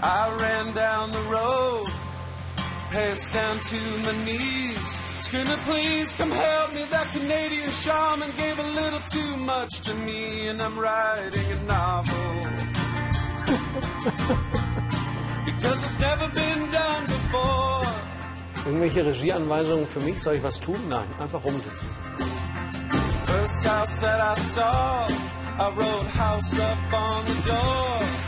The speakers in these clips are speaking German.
I ran down the road, pants down to my knees. Screaming, please come help me. That Canadian shaman gave a little too much to me, and I'm writing a novel. because it's never been done before. Irgendwelche Regieanweisungen für mich? Soll ich was tun? Nein, einfach rumsitzen. First house that I saw, I wrote house up on the door.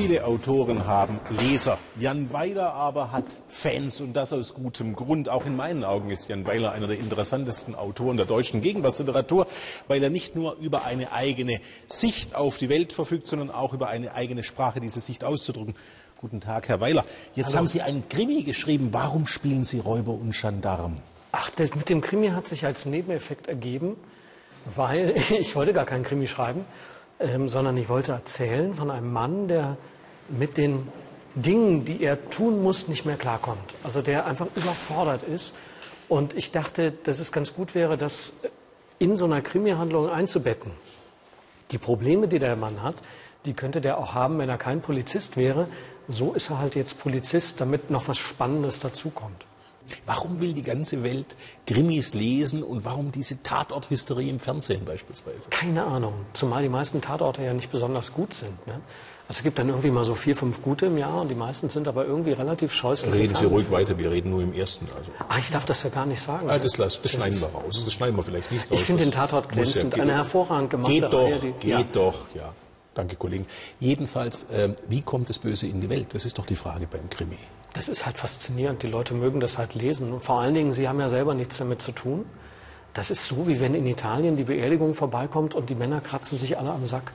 Viele Autoren haben Leser. Jan Weiler aber hat Fans und das aus gutem Grund. Auch in meinen Augen ist Jan Weiler einer der interessantesten Autoren der deutschen Gegenwartsliteratur, weil er nicht nur über eine eigene Sicht auf die Welt verfügt, sondern auch über eine eigene Sprache, diese Sicht auszudrücken. Guten Tag, Herr Weiler. Jetzt Hallo. haben Sie einen Krimi geschrieben. Warum spielen Sie Räuber und Gendarm? Ach, das mit dem Krimi hat sich als Nebeneffekt ergeben, weil ich wollte gar keinen Krimi schreiben, ähm, sondern ich wollte erzählen von einem Mann, der mit den Dingen, die er tun muss, nicht mehr klarkommt. Also der einfach überfordert ist. Und ich dachte, dass es ganz gut wäre, das in so einer Krimi-Handlung einzubetten. Die Probleme, die der Mann hat, die könnte der auch haben, wenn er kein Polizist wäre. So ist er halt jetzt Polizist, damit noch was Spannendes dazukommt. Warum will die ganze Welt Krimis lesen und warum diese Tatorthysterie im Fernsehen beispielsweise? Keine Ahnung. Zumal die meisten Tatorte ja nicht besonders gut sind. Ne? Also es gibt dann irgendwie mal so vier, fünf gute im Jahr und die meisten sind aber irgendwie relativ scheußlich. Reden Sie ruhig weiter, wir reden nur im ersten. Also. Ah, ich darf das ja gar nicht sagen. Ah, das, lass, das schneiden ist- wir raus. Das schneiden wir vielleicht nicht raus. Ich finde den Das Tatort glänzend. ja- Eine hervorragend gemachte Geht doch, Reihe, die- geht ja. doch, ja. Danke, Kollegen. Jedenfalls, ähm, wie kommt das Böse in die Welt? Das ist doch die Frage beim Krimi. Das ist halt faszinierend. Die Leute mögen das halt lesen. Und vor allen Dingen, sie haben ja selber nichts damit zu tun. Das ist so, wie wenn in Italien die Beerdigung vorbeikommt und die Männer kratzen sich alle am Sack.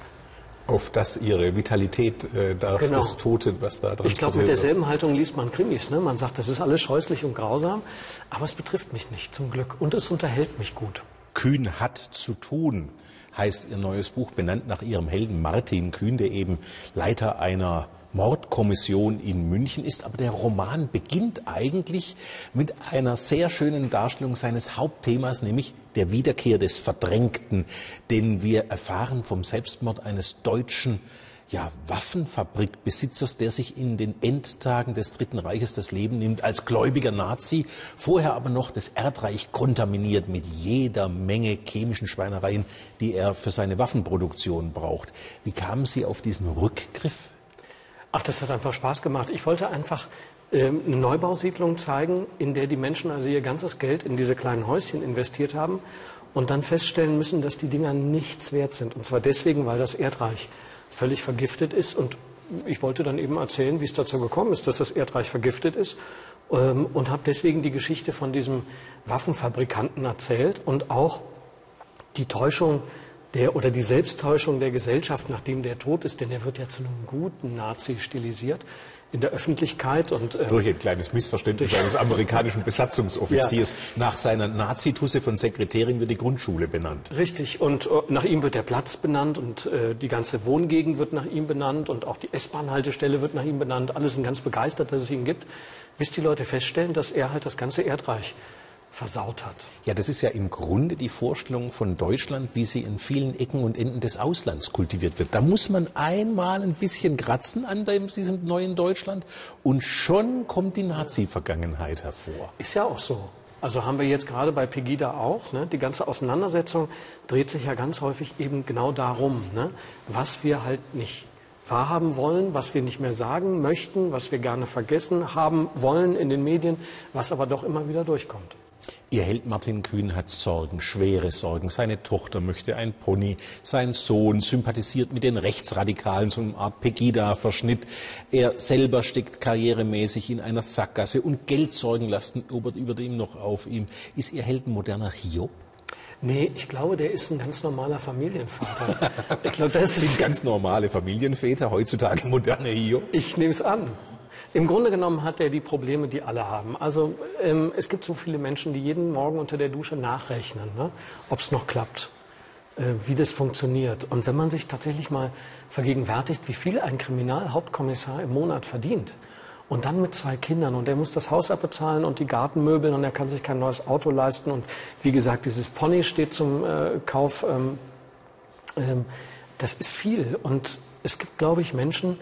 Auf das ihre Vitalität, äh, da, Genau. das Tote, was da dran Ich glaube, mit derselben Haltung liest man Krimis. Ne? Man sagt, das ist alles scheußlich und grausam, aber es betrifft mich nicht, zum Glück. Und es unterhält mich gut. Kühn hat zu tun, heißt ihr neues Buch, benannt nach ihrem Helden Martin Kühn, der eben Leiter einer Mordkommission in München ist. Aber der Roman beginnt eigentlich mit einer sehr schönen Darstellung seines Hauptthemas, nämlich der Wiederkehr des Verdrängten. Denn wir erfahren vom Selbstmord eines deutschen ja, Waffenfabrikbesitzers, der sich in den Endtagen des Dritten Reiches das Leben nimmt als gläubiger Nazi, vorher aber noch das Erdreich kontaminiert mit jeder Menge chemischen Schweinereien, die er für seine Waffenproduktion braucht. Wie kamen Sie auf diesen Rückgriff? Ach, das hat einfach Spaß gemacht. Ich wollte einfach ähm, eine Neubausiedlung zeigen, in der die Menschen also ihr ganzes Geld in diese kleinen Häuschen investiert haben und dann feststellen müssen, dass die Dinger nichts wert sind. Und zwar deswegen, weil das Erdreich völlig vergiftet ist. Und ich wollte dann eben erzählen, wie es dazu gekommen ist, dass das Erdreich vergiftet ist. Ähm, und habe deswegen die Geschichte von diesem Waffenfabrikanten erzählt und auch die Täuschung der oder die Selbsttäuschung der Gesellschaft, nachdem der tot ist, denn er wird ja zu einem guten Nazi stilisiert in der Öffentlichkeit und äh, Durch ein kleines Missverständnis eines amerikanischen Besatzungsoffiziers. Nach seiner Nazitusse von Sekretärin wird die Grundschule benannt. richtig und äh, nach ihm wird der Platz benannt und äh, die ganze Wohngegend wird nach ihm benannt und auch die S-Bahn-Haltestelle wird nach ihm benannt. Alle sind ganz begeistert, dass es ihn gibt, bis die Leute feststellen, dass er halt das ganze Erdreich versaut hat. Ja, das ist ja im Grunde die Vorstellung von Deutschland, wie sie in vielen Ecken und Enden des Auslands kultiviert wird. Da muss man einmal ein bisschen kratzen an dem, diesem neuen Deutschland und schon kommt die Nazi-Vergangenheit hervor. Ist ja auch so. Also haben wir jetzt gerade bei Pegida auch. Ne? Die ganze Auseinandersetzung dreht sich ja ganz häufig eben genau darum, ne? was wir halt nicht wahrhaben wollen, was wir nicht mehr sagen möchten, was wir gerne vergessen haben wollen in den Medien, was aber doch immer wieder durchkommt. Ihr Held Martin Kühn hat Sorgen, schwere Sorgen. Seine Tochter möchte ein Pony. Sein Sohn sympathisiert mit den Rechtsradikalen, so eine Art Pegida-Verschnitt. Er selber steckt karrieremäßig in einer Sackgasse und Geldsorgen lasten über, über dem noch auf ihm. Ist Ihr Held ein moderner Hiob? Nee, ich glaube, der ist ein ganz normaler Familienvater. ich glaube, das Sind ganz normale Familienväter heutzutage moderne Hiob? ich nehme es an. Im Grunde genommen hat er die Probleme, die alle haben. Also ähm, es gibt so viele Menschen, die jeden Morgen unter der Dusche nachrechnen, ne? ob es noch klappt, äh, wie das funktioniert. Und wenn man sich tatsächlich mal vergegenwärtigt, wie viel ein Kriminalhauptkommissar im Monat verdient Und dann mit zwei Kindern und er muss das Haus abbezahlen und die Gartenmöbel und er kann sich kein neues Auto leisten. Und wie gesagt, dieses Pony steht zum äh, Kauf. Ähm, ähm, das ist viel. Und es gibt, glaube ich, Menschen,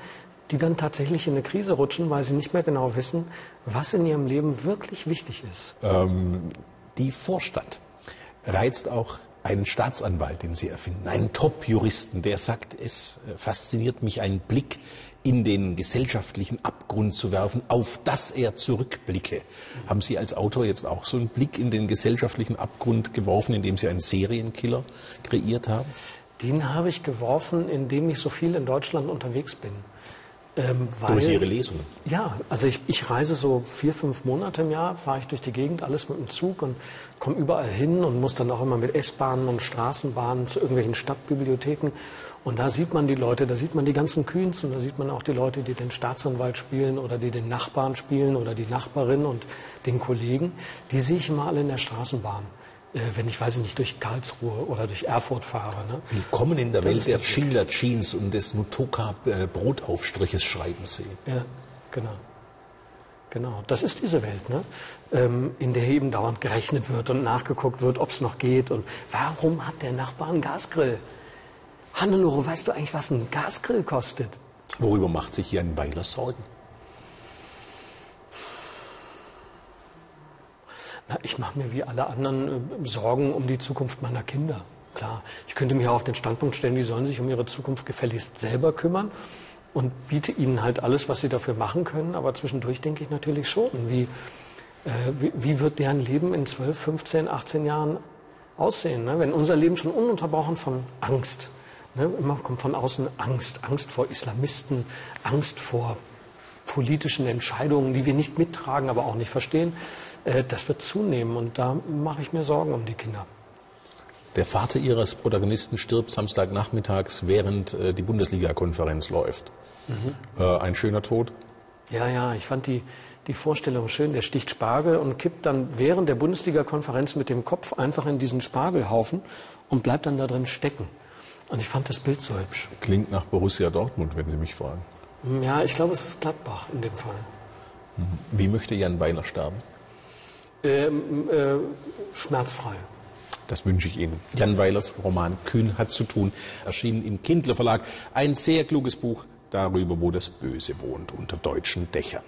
die dann tatsächlich in eine Krise rutschen, weil sie nicht mehr genau wissen, was in ihrem Leben wirklich wichtig ist. Ähm, die Vorstadt reizt auch einen Staatsanwalt, den Sie erfinden, einen Top-Juristen, der sagt, es fasziniert mich ein Blick in den gesellschaftlichen Abgrund zu werfen, auf das er zurückblicke. Haben Sie als Autor jetzt auch so einen Blick in den gesellschaftlichen Abgrund geworfen, indem Sie einen Serienkiller kreiert haben? Den habe ich geworfen, indem ich so viel in Deutschland unterwegs bin. Ähm, weil, durch Ihre Lesungen? Ja, also ich, ich, reise so vier, fünf Monate im Jahr, fahre ich durch die Gegend, alles mit dem Zug und komme überall hin und muss dann auch immer mit S-Bahnen und Straßenbahnen zu irgendwelchen Stadtbibliotheken. Und da sieht man die Leute, da sieht man die ganzen Kühns und da sieht man auch die Leute, die den Staatsanwalt spielen oder die den Nachbarn spielen oder die Nachbarin und den Kollegen. Die sehe ich immer alle in der Straßenbahn. Äh, wenn ich, weiß ich nicht, durch Karlsruhe oder durch Erfurt fahre. Ne? Willkommen in der das Welt der Schindler Jeans und des Nutoka Brotaufstriches schreiben Sie. Ja, genau. Genau, das ist diese Welt, ne? Ähm, in der eben dauernd gerechnet wird und nachgeguckt wird, ob es noch geht. Und warum hat der Nachbar einen Gasgrill? Hannelore, weißt du eigentlich, was ein Gasgrill kostet? Worüber macht sich Jan Weiler Sorgen? Na, ich mache mir wie alle anderen äh, Sorgen um die Zukunft meiner Kinder. Klar, ich könnte mich auch auf den Standpunkt stellen, die sollen sich um ihre Zukunft gefälligst selber kümmern und biete ihnen halt alles, was sie dafür machen können. Aber zwischendurch denke ich natürlich schon, wie, äh, wie, wie, wird deren Leben in 12, 15, 18 Jahren aussehen? Ne? Wenn unser Leben schon ununterbrochen von Angst, ne? immer kommt von außen Angst, Angst vor Islamisten, Angst vor politischen Entscheidungen, die wir nicht mittragen, aber auch nicht verstehen. Äh, das wird zunehmen und da mache ich mir Sorgen um die Kinder. Der Vater Ihres Protagonisten stirbt Samstagnachmittags, während äh, die Bundesliga-Konferenz läuft. Mhm. Äh, ein schöner Tod? Ja, ja, ich fand die, die Vorstellung schön. Der sticht Spargel und kippt dann während der Bundesliga-Konferenz mit dem Kopf einfach in diesen Spargelhaufen und bleibt dann da drin stecken. Und ich fand das Bild so hübsch. Klingt nach Borussia Dortmund, wenn Sie mich fragen. Ja, ich glaube, es ist Gladbach in dem Fall. Mhm. Wie möchte Jan Weiler sterben? ähm, äh, schmerzfrei. Das wünsche ich Ihnen. Jan Weilers Roman Kühn hat zu tun, erschienen im Kindler Verlag. Ein sehr kluges Buch darüber, wo das Böse wohnt, unter deutschen Dächern.